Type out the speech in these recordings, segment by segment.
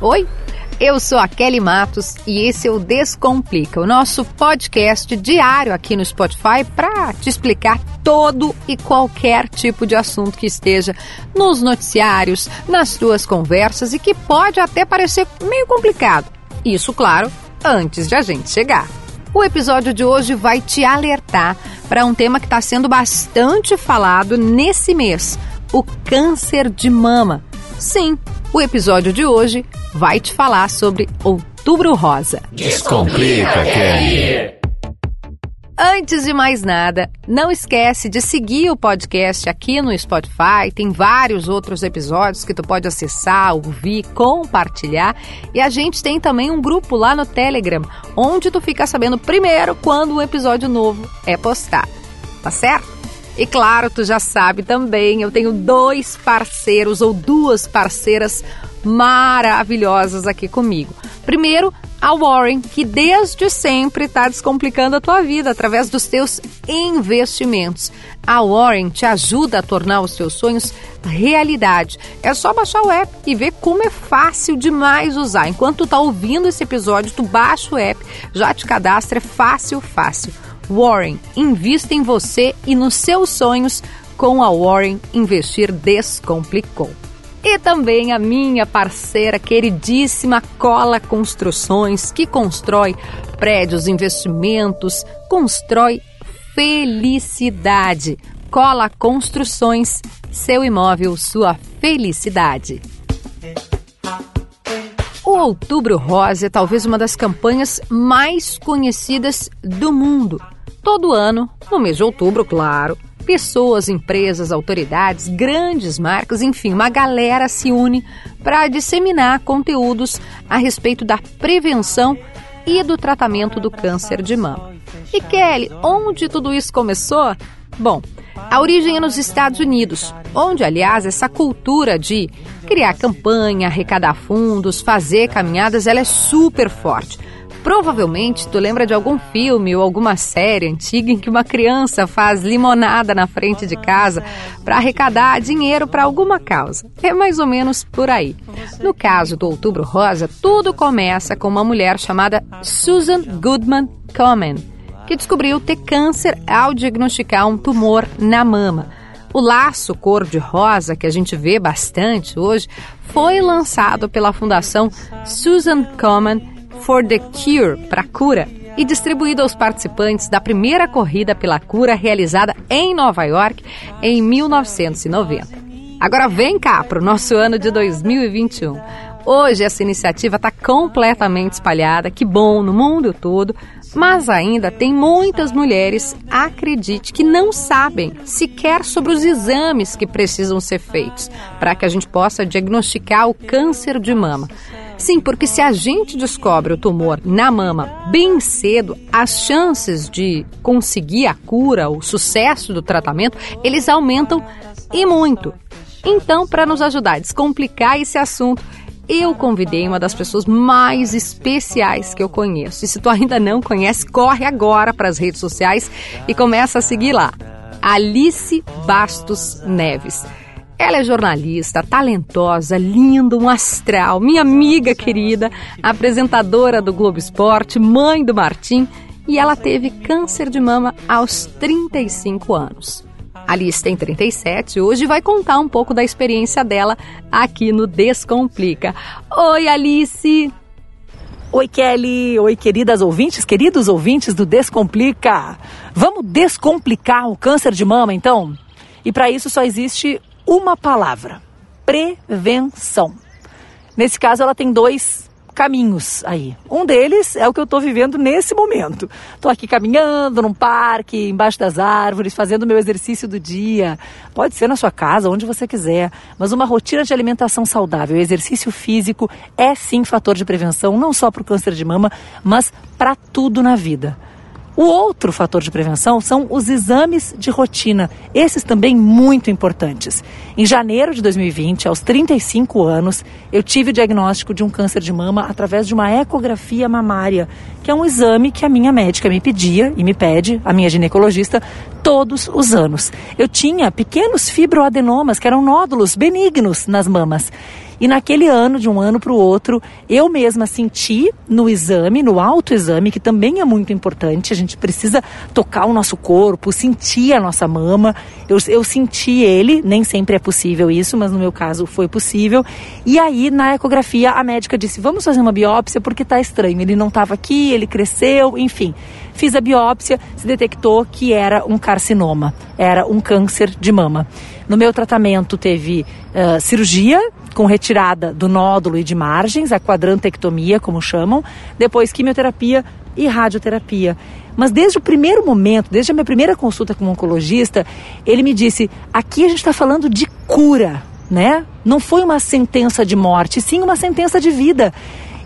Oi, eu sou a Kelly Matos e esse é o Descomplica, o nosso podcast diário aqui no Spotify para te explicar todo e qualquer tipo de assunto que esteja nos noticiários, nas tuas conversas e que pode até parecer meio complicado. Isso, claro, antes de a gente chegar. O episódio de hoje vai te alertar para um tema que está sendo bastante falado nesse mês: o câncer de mama. Sim, o episódio de hoje vai te falar sobre Outubro Rosa. Descomplica, Kelly! Antes de mais nada, não esquece de seguir o podcast aqui no Spotify. Tem vários outros episódios que tu pode acessar, ouvir, compartilhar. E a gente tem também um grupo lá no Telegram, onde tu fica sabendo primeiro quando um episódio novo é postado. Tá certo? E claro, tu já sabe também, eu tenho dois parceiros ou duas parceiras maravilhosas aqui comigo. Primeiro, a Warren, que desde sempre está descomplicando a tua vida através dos teus investimentos. A Warren te ajuda a tornar os teus sonhos realidade. É só baixar o app e ver como é fácil demais usar. Enquanto tu tá ouvindo esse episódio, tu baixa o app, já te cadastra, é fácil, fácil. Warren, invista em você e nos seus sonhos com a Warren Investir Descomplicou. E também a minha parceira queridíssima Cola Construções, que constrói prédios, investimentos, constrói felicidade. Cola Construções, seu imóvel, sua felicidade. O Outubro Rosa é talvez uma das campanhas mais conhecidas do mundo. Todo ano, no mês de outubro, claro, pessoas, empresas, autoridades, grandes marcas, enfim, uma galera se une para disseminar conteúdos a respeito da prevenção e do tratamento do câncer de mama. E Kelly, onde tudo isso começou? Bom, a origem é nos Estados Unidos, onde, aliás, essa cultura de criar campanha, arrecadar fundos, fazer caminhadas, ela é super forte. Provavelmente tu lembra de algum filme ou alguma série antiga em que uma criança faz limonada na frente de casa para arrecadar dinheiro para alguma causa. É mais ou menos por aí. No caso do Outubro Rosa, tudo começa com uma mulher chamada Susan Goodman Komen, que descobriu ter câncer ao diagnosticar um tumor na mama. O laço cor-de-rosa, que a gente vê bastante hoje, foi lançado pela Fundação Susan Komen for the Cure, para cura, e distribuído aos participantes da primeira corrida pela cura realizada em Nova York em 1990. Agora vem cá para o nosso ano de 2021. Hoje essa iniciativa está completamente espalhada, que bom, no mundo todo, mas ainda tem muitas mulheres, acredite, que não sabem sequer sobre os exames que precisam ser feitos para que a gente possa diagnosticar o câncer de mama. Sim, porque se a gente descobre o tumor na mama bem cedo, as chances de conseguir a cura, o sucesso do tratamento, eles aumentam e muito. Então, para nos ajudar a descomplicar esse assunto, eu convidei uma das pessoas mais especiais que eu conheço. E se tu ainda não conhece, corre agora para as redes sociais e começa a seguir lá. Alice Bastos Neves. Ela é jornalista, talentosa, linda, um astral, minha amiga querida, apresentadora do Globo Esporte, mãe do Martim, e ela teve câncer de mama aos 35 anos. Alice tem 37 hoje vai contar um pouco da experiência dela aqui no Descomplica. Oi, Alice! Oi, Kelly! Oi, queridas ouvintes, queridos ouvintes do Descomplica! Vamos descomplicar o câncer de mama, então? E para isso só existe uma palavra: prevenção. Nesse caso, ela tem dois caminhos aí. Um deles é o que eu estou vivendo nesse momento. Estou aqui caminhando num parque, embaixo das árvores, fazendo meu exercício do dia. Pode ser na sua casa, onde você quiser, mas uma rotina de alimentação saudável, exercício físico é sim fator de prevenção, não só para o câncer de mama, mas para tudo na vida. O outro fator de prevenção são os exames de rotina, esses também muito importantes. Em janeiro de 2020, aos 35 anos, eu tive o diagnóstico de um câncer de mama através de uma ecografia mamária, que é um exame que a minha médica me pedia e me pede, a minha ginecologista, todos os anos. Eu tinha pequenos fibroadenomas, que eram nódulos benignos nas mamas. E naquele ano, de um ano para o outro, eu mesma senti no exame, no autoexame, que também é muito importante, a gente precisa tocar o nosso corpo, sentir a nossa mama. Eu, eu senti ele, nem sempre é possível isso, mas no meu caso foi possível. E aí, na ecografia, a médica disse: vamos fazer uma biópsia porque está estranho. Ele não estava aqui, ele cresceu, enfim. Fiz a biópsia, se detectou que era um carcinoma, era um câncer de mama. No meu tratamento teve uh, cirurgia com retirada do nódulo e de margens, a quadrantectomia, como chamam, depois quimioterapia e radioterapia. Mas desde o primeiro momento, desde a minha primeira consulta com um oncologista, ele me disse: aqui a gente está falando de cura, né? Não foi uma sentença de morte, sim uma sentença de vida.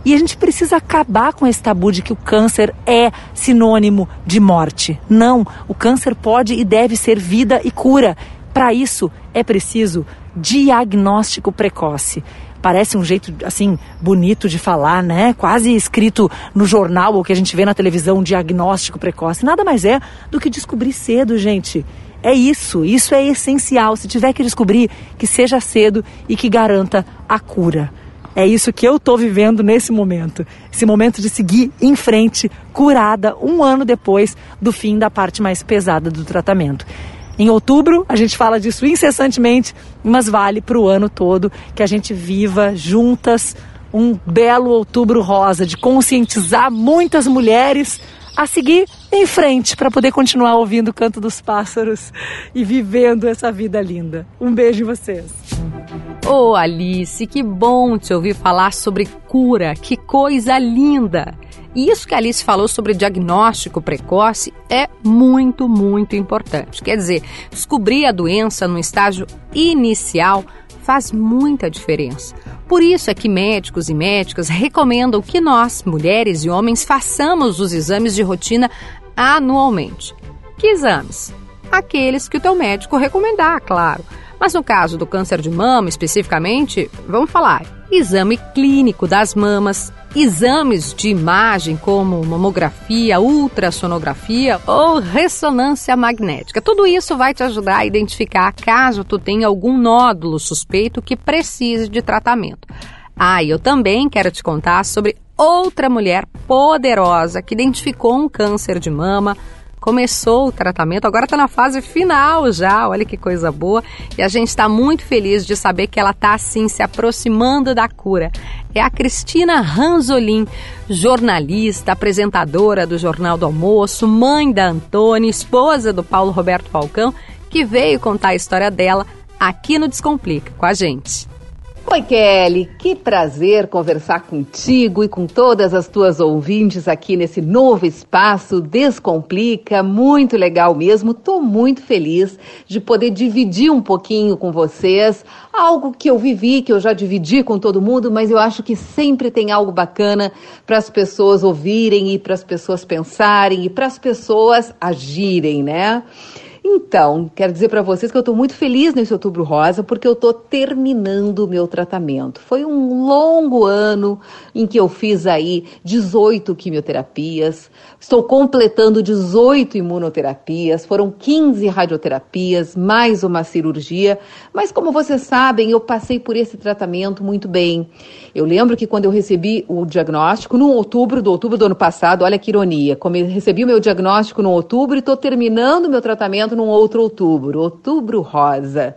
E a gente precisa acabar com esse tabu de que o câncer é sinônimo de morte. Não, o câncer pode e deve ser vida e cura. Para isso é preciso diagnóstico precoce. Parece um jeito assim bonito de falar, né? Quase escrito no jornal ou que a gente vê na televisão, diagnóstico precoce. Nada mais é do que descobrir cedo, gente. É isso, isso é essencial. Se tiver que descobrir, que seja cedo e que garanta a cura. É isso que eu estou vivendo nesse momento. Esse momento de seguir em frente, curada, um ano depois do fim da parte mais pesada do tratamento. Em outubro, a gente fala disso incessantemente, mas vale para o ano todo que a gente viva juntas um belo outubro rosa, de conscientizar muitas mulheres a seguir em frente para poder continuar ouvindo o canto dos pássaros e vivendo essa vida linda. Um beijo em vocês. Ô oh, Alice, que bom te ouvir falar sobre cura, que coisa linda! E isso que a Alice falou sobre diagnóstico precoce é muito, muito importante. Quer dizer, descobrir a doença no estágio inicial faz muita diferença. Por isso é que médicos e médicas recomendam que nós, mulheres e homens, façamos os exames de rotina anualmente. Que exames? Aqueles que o teu médico recomendar, claro. Mas no caso do câncer de mama especificamente, vamos falar exame clínico das mamas, exames de imagem como mamografia, ultrassonografia ou ressonância magnética. Tudo isso vai te ajudar a identificar caso tu tenha algum nódulo suspeito que precise de tratamento. Ah, e eu também quero te contar sobre outra mulher poderosa que identificou um câncer de mama começou o tratamento, agora está na fase final já, olha que coisa boa. E a gente está muito feliz de saber que ela está assim se aproximando da cura. É a Cristina Ranzolin, jornalista, apresentadora do Jornal do Almoço, mãe da Antônia, esposa do Paulo Roberto Falcão, que veio contar a história dela aqui no Descomplica com a gente. Oi, Kelly, que prazer conversar contigo e com todas as tuas ouvintes aqui nesse novo espaço Descomplica, muito legal mesmo. Tô muito feliz de poder dividir um pouquinho com vocês algo que eu vivi, que eu já dividi com todo mundo, mas eu acho que sempre tem algo bacana para as pessoas ouvirem e para as pessoas pensarem e para as pessoas agirem, né? Então, quero dizer para vocês que eu estou muito feliz nesse Outubro Rosa porque eu estou terminando o meu tratamento. Foi um longo ano em que eu fiz aí 18 quimioterapias, estou completando 18 imunoterapias, foram 15 radioterapias, mais uma cirurgia, mas como vocês sabem, eu passei por esse tratamento muito bem. Eu lembro que quando eu recebi o diagnóstico, no outubro do outubro do ano passado, olha que ironia, como eu recebi o meu diagnóstico no outubro e estou terminando o meu tratamento num outro outubro, outubro rosa.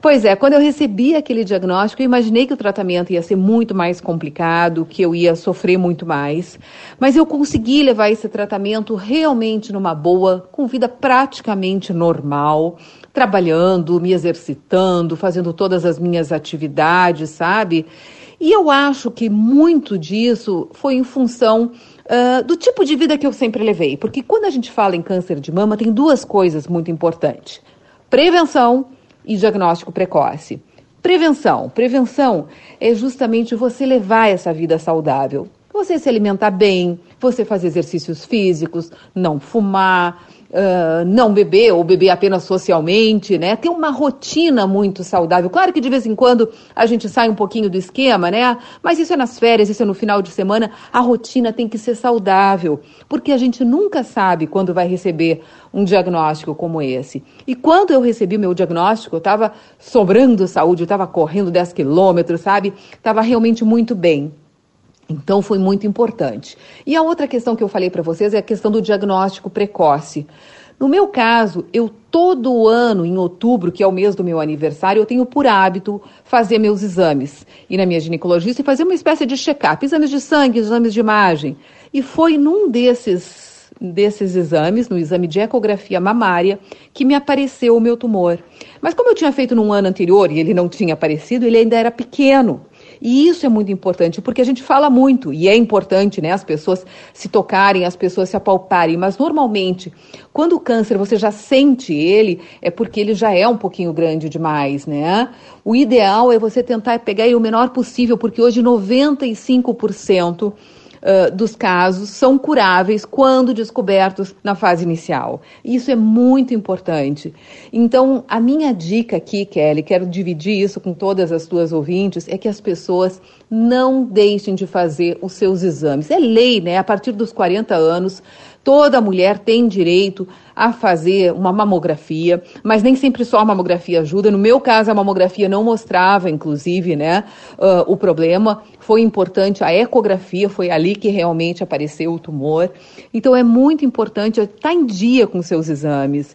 Pois é, quando eu recebi aquele diagnóstico, eu imaginei que o tratamento ia ser muito mais complicado, que eu ia sofrer muito mais. Mas eu consegui levar esse tratamento realmente numa boa, com vida praticamente normal, trabalhando, me exercitando, fazendo todas as minhas atividades, sabe? E eu acho que muito disso foi em função uh, do tipo de vida que eu sempre levei. Porque quando a gente fala em câncer de mama, tem duas coisas muito importantes: prevenção e diagnóstico precoce. Prevenção. Prevenção é justamente você levar essa vida saudável. Você se alimentar bem, você fazer exercícios físicos, não fumar, não beber ou beber apenas socialmente, né? Ter uma rotina muito saudável. Claro que de vez em quando a gente sai um pouquinho do esquema, né? Mas isso é nas férias, isso é no final de semana. A rotina tem que ser saudável, porque a gente nunca sabe quando vai receber um diagnóstico como esse. E quando eu recebi meu diagnóstico, eu estava sobrando saúde, eu estava correndo 10 quilômetros, sabe? Estava realmente muito bem. Então foi muito importante. E a outra questão que eu falei para vocês é a questão do diagnóstico precoce. No meu caso, eu todo ano, em outubro, que é o mês do meu aniversário, eu tenho por hábito fazer meus exames. Ir na minha ginecologista e fazer uma espécie de check-up, exames de sangue, exames de imagem. E foi num desses desses exames, no exame de ecografia mamária, que me apareceu o meu tumor. Mas como eu tinha feito num ano anterior e ele não tinha aparecido, ele ainda era pequeno. E isso é muito importante, porque a gente fala muito, e é importante, né, as pessoas se tocarem, as pessoas se apalparem, mas normalmente, quando o câncer você já sente ele, é porque ele já é um pouquinho grande demais, né? O ideal é você tentar pegar ele o menor possível, porque hoje 95% uh, dos casos são curáveis quando descobertos na fase inicial. Isso é muito importante. Então, a minha dica aqui, Kelly, quero dividir isso com todas as tuas ouvintes, é que as pessoas não deixem de fazer os seus exames. É lei, né? A partir dos 40 anos, Toda mulher tem direito a fazer uma mamografia, mas nem sempre só a mamografia ajuda. No meu caso, a mamografia não mostrava, inclusive, né, uh, o problema. Foi importante a ecografia, foi ali que realmente apareceu o tumor. Então, é muito importante estar em dia com seus exames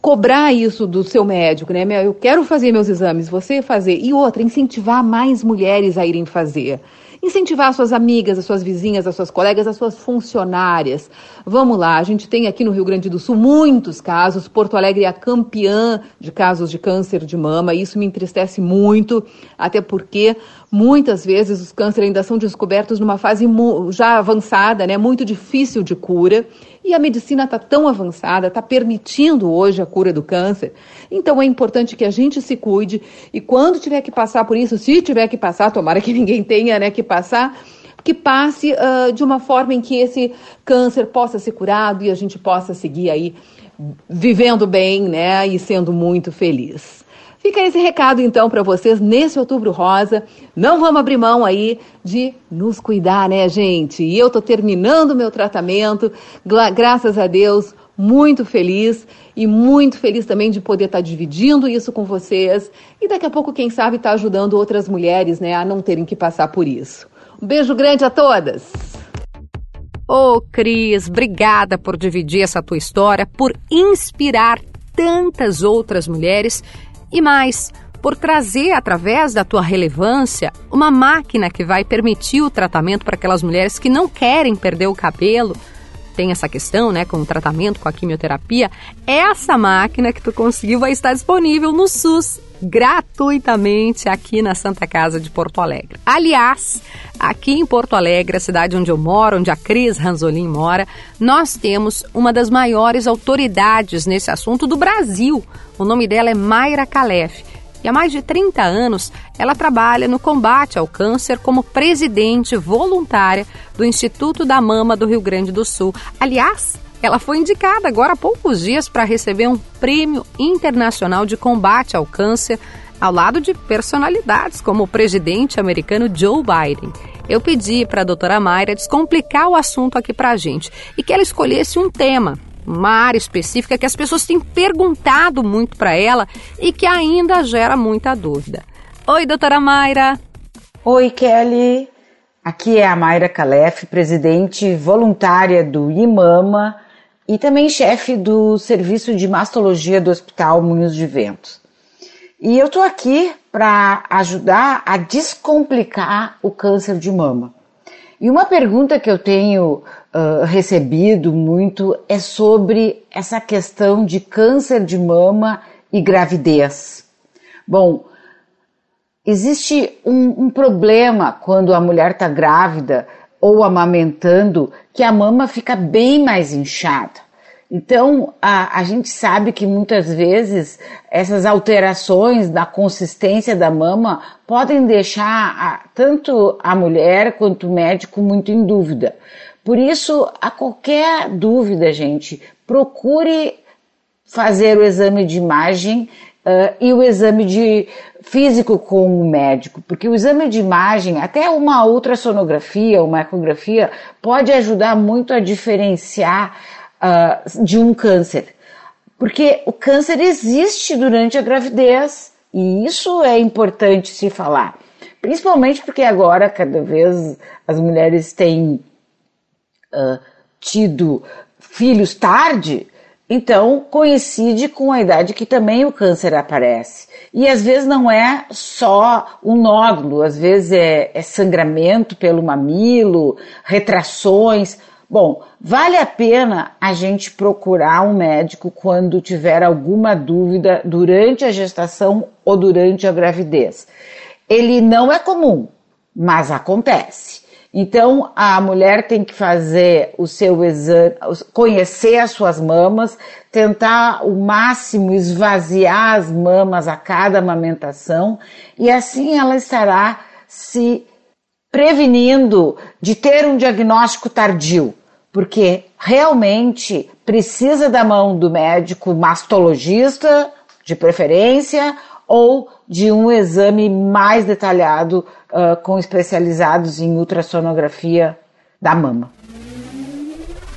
cobrar isso do seu médico, né? Eu quero fazer meus exames, você fazer. E outra, incentivar mais mulheres a irem fazer. Incentivar as suas amigas, as suas vizinhas, as suas colegas, as suas funcionárias. Vamos lá, a gente tem aqui no Rio Grande do Sul muitos casos. Porto Alegre é a campeã de casos de câncer de mama. Isso me entristece muito, até porque muitas vezes os cânceres ainda são descobertos numa fase já avançada, né? Muito difícil de cura. E a medicina está tão avançada, está permitindo hoje a cura do câncer. Então é importante que a gente se cuide e quando tiver que passar por isso, se tiver que passar, tomara que ninguém tenha né, que passar, que passe uh, de uma forma em que esse câncer possa ser curado e a gente possa seguir aí vivendo bem, né, e sendo muito feliz. Fica esse recado então para vocês nesse outubro rosa. Não vamos abrir mão aí de nos cuidar, né, gente? E eu tô terminando meu tratamento, graças a Deus, muito feliz e muito feliz também de poder estar tá dividindo isso com vocês e daqui a pouco, quem sabe, estar tá ajudando outras mulheres, né, a não terem que passar por isso. Um beijo grande a todas. Ô, oh, Cris, obrigada por dividir essa tua história, por inspirar tantas outras mulheres e mais, por trazer através da tua relevância uma máquina que vai permitir o tratamento para aquelas mulheres que não querem perder o cabelo. Tem essa questão, né, com o tratamento com a quimioterapia. Essa máquina que tu conseguiu vai estar disponível no SUS gratuitamente aqui na Santa Casa de Porto Alegre. Aliás, aqui em Porto Alegre, a cidade onde eu moro, onde a Cris Ranzolin mora, nós temos uma das maiores autoridades nesse assunto do Brasil. O nome dela é Mayra Calef. E há mais de 30 anos, ela trabalha no combate ao câncer como presidente voluntária do Instituto da Mama do Rio Grande do Sul. Aliás, ela foi indicada agora há poucos dias para receber um prêmio internacional de combate ao câncer, ao lado de personalidades como o presidente americano Joe Biden. Eu pedi para a doutora Mayra descomplicar o assunto aqui para a gente e que ela escolhesse um tema, uma área específica que as pessoas têm perguntado muito para ela e que ainda gera muita dúvida. Oi, doutora Mayra. Oi, Kelly. Aqui é a Mayra Calef, presidente voluntária do IMAMA, e também chefe do serviço de mastologia do Hospital Moinhos de Ventos. E eu estou aqui para ajudar a descomplicar o câncer de mama. E uma pergunta que eu tenho uh, recebido muito é sobre essa questão de câncer de mama e gravidez. Bom, existe um, um problema quando a mulher está grávida ou amamentando que a mama fica bem mais inchada. Então, a, a gente sabe que muitas vezes essas alterações na consistência da mama podem deixar a, tanto a mulher quanto o médico muito em dúvida. Por isso, a qualquer dúvida, gente, procure fazer o exame de imagem uh, e o exame de físico com o médico, porque o exame de imagem, até uma ultrassonografia, uma ecografia, pode ajudar muito a diferenciar uh, de um câncer. Porque o câncer existe durante a gravidez e isso é importante se falar. Principalmente porque agora, cada vez, as mulheres têm uh, tido filhos tarde, então coincide com a idade que também o câncer aparece. E às vezes não é só um nódulo, às vezes é, é sangramento pelo mamilo, retrações. Bom, vale a pena a gente procurar um médico quando tiver alguma dúvida durante a gestação ou durante a gravidez. Ele não é comum, mas acontece. Então a mulher tem que fazer o seu exame, conhecer as suas mamas, tentar o máximo esvaziar as mamas a cada amamentação e assim ela estará se prevenindo de ter um diagnóstico tardio, porque realmente precisa da mão do médico mastologista, de preferência, ou de um exame mais detalhado uh, com especializados em ultrassonografia da mama.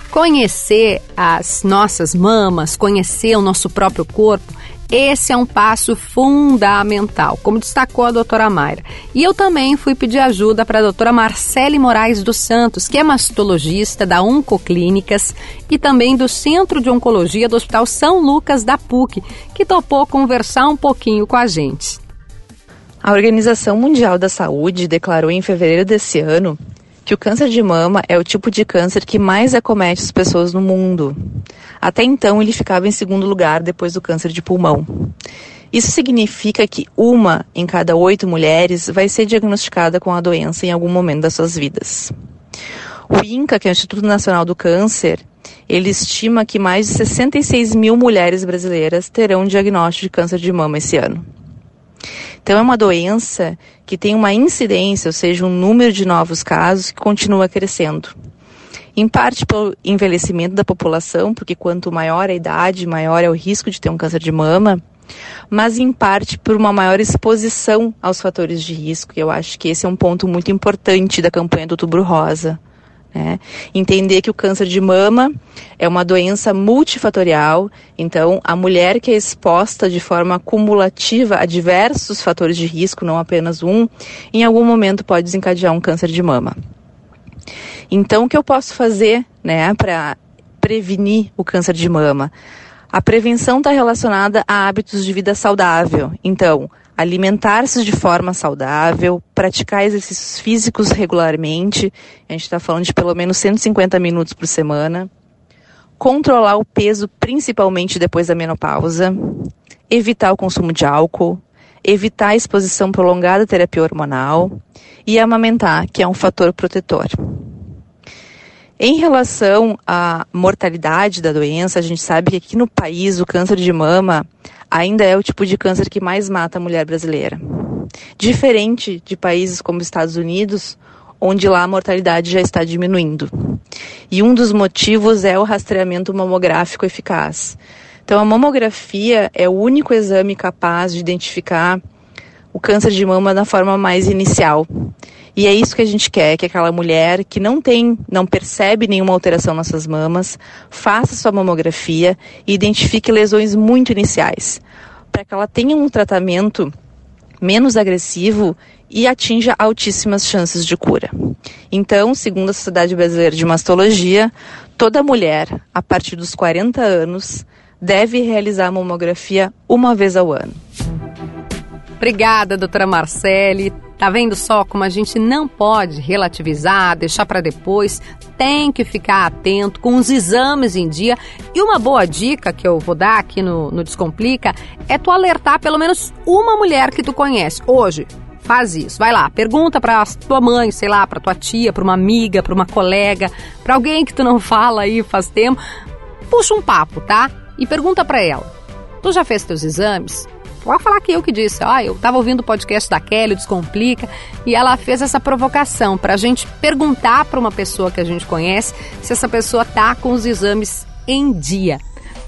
Conhecer as nossas mamas, conhecer o nosso próprio corpo, esse é um passo fundamental, como destacou a doutora Mayra. E eu também fui pedir ajuda para a doutora Marcele Moraes dos Santos, que é mastologista da Oncoclínicas e também do Centro de Oncologia do Hospital São Lucas da PUC, que topou conversar um pouquinho com a gente. A Organização Mundial da Saúde declarou em fevereiro desse ano que o câncer de mama é o tipo de câncer que mais acomete as pessoas no mundo. Até então, ele ficava em segundo lugar depois do câncer de pulmão. Isso significa que uma em cada oito mulheres vai ser diagnosticada com a doença em algum momento das suas vidas. O INCA, que é o Instituto Nacional do Câncer, ele estima que mais de 66 mil mulheres brasileiras terão um diagnóstico de câncer de mama esse ano. Então, é uma doença que tem uma incidência, ou seja, um número de novos casos que continua crescendo. Em parte pelo envelhecimento da população, porque quanto maior a idade, maior é o risco de ter um câncer de mama, mas em parte por uma maior exposição aos fatores de risco. E eu acho que esse é um ponto muito importante da campanha do Outubro Rosa. Né? Entender que o câncer de mama é uma doença multifatorial, então a mulher que é exposta de forma cumulativa a diversos fatores de risco, não apenas um, em algum momento pode desencadear um câncer de mama. Então, o que eu posso fazer né, para prevenir o câncer de mama? A prevenção está relacionada a hábitos de vida saudável. Então, alimentar-se de forma saudável, praticar exercícios físicos regularmente, a gente está falando de pelo menos 150 minutos por semana, controlar o peso principalmente depois da menopausa, evitar o consumo de álcool, evitar a exposição prolongada à terapia hormonal e amamentar, que é um fator protetor. Em relação à mortalidade da doença, a gente sabe que aqui no país o câncer de mama ainda é o tipo de câncer que mais mata a mulher brasileira. Diferente de países como Estados Unidos, onde lá a mortalidade já está diminuindo. E um dos motivos é o rastreamento mamográfico eficaz. Então, a mamografia é o único exame capaz de identificar o câncer de mama da forma mais inicial. E é isso que a gente quer, que aquela mulher que não tem, não percebe nenhuma alteração nas suas mamas, faça sua mamografia e identifique lesões muito iniciais, para que ela tenha um tratamento menos agressivo e atinja altíssimas chances de cura. Então, segundo a Sociedade Brasileira de Mastologia, toda mulher a partir dos 40 anos deve realizar a mamografia uma vez ao ano. Obrigada, doutora Marcele. Tá vendo só como a gente não pode relativizar, deixar para depois, tem que ficar atento com os exames em dia. E uma boa dica que eu vou dar aqui no, no Descomplica é tu alertar pelo menos uma mulher que tu conhece hoje. Faz isso, vai lá, pergunta para tua mãe, sei lá, para tua tia, para uma amiga, para uma colega, para alguém que tu não fala aí faz tempo. Puxa um papo, tá? E pergunta para ela: Tu já fez teus exames? Pode falar que eu que disse. Ah, eu estava ouvindo o podcast da Kelly, Descomplica, e ela fez essa provocação para a gente perguntar para uma pessoa que a gente conhece se essa pessoa tá com os exames em dia.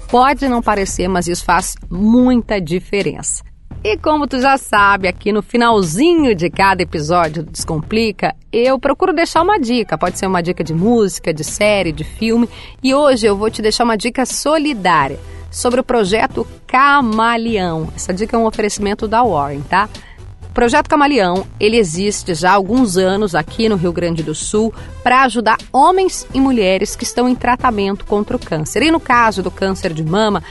Pode não parecer, mas isso faz muita diferença. E como tu já sabe, aqui no finalzinho de cada episódio do Descomplica, eu procuro deixar uma dica. Pode ser uma dica de música, de série, de filme. E hoje eu vou te deixar uma dica solidária sobre o projeto Camaleão. Essa dica é um oferecimento da Warren, tá? O projeto Camaleão, ele existe já há alguns anos aqui no Rio Grande do Sul para ajudar homens e mulheres que estão em tratamento contra o câncer. E no caso do câncer de mama,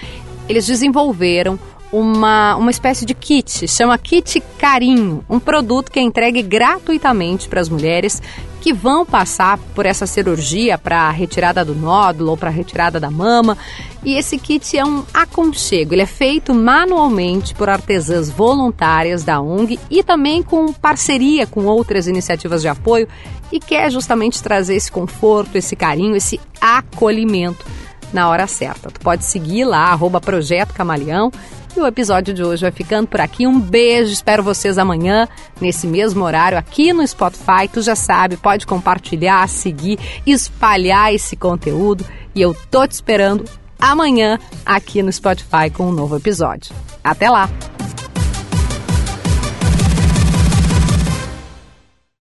eles desenvolveram uma, uma espécie de kit, chama Kit Carinho, um produto que é entregue gratuitamente para as mulheres que vão passar por essa cirurgia para retirada do nódulo ou para retirada da mama. E esse kit é um aconchego, ele é feito manualmente por artesãs voluntárias da ONG e também com parceria com outras iniciativas de apoio e quer justamente trazer esse conforto, esse carinho, esse acolhimento na hora certa. Tu pode seguir lá, arroba Projeto Camaleão e o episódio de hoje vai ficando por aqui. Um beijo, espero vocês amanhã, nesse mesmo horário, aqui no Spotify. Tu já sabe, pode compartilhar, seguir, espalhar esse conteúdo. E eu tô te esperando amanhã aqui no Spotify com um novo episódio. Até lá!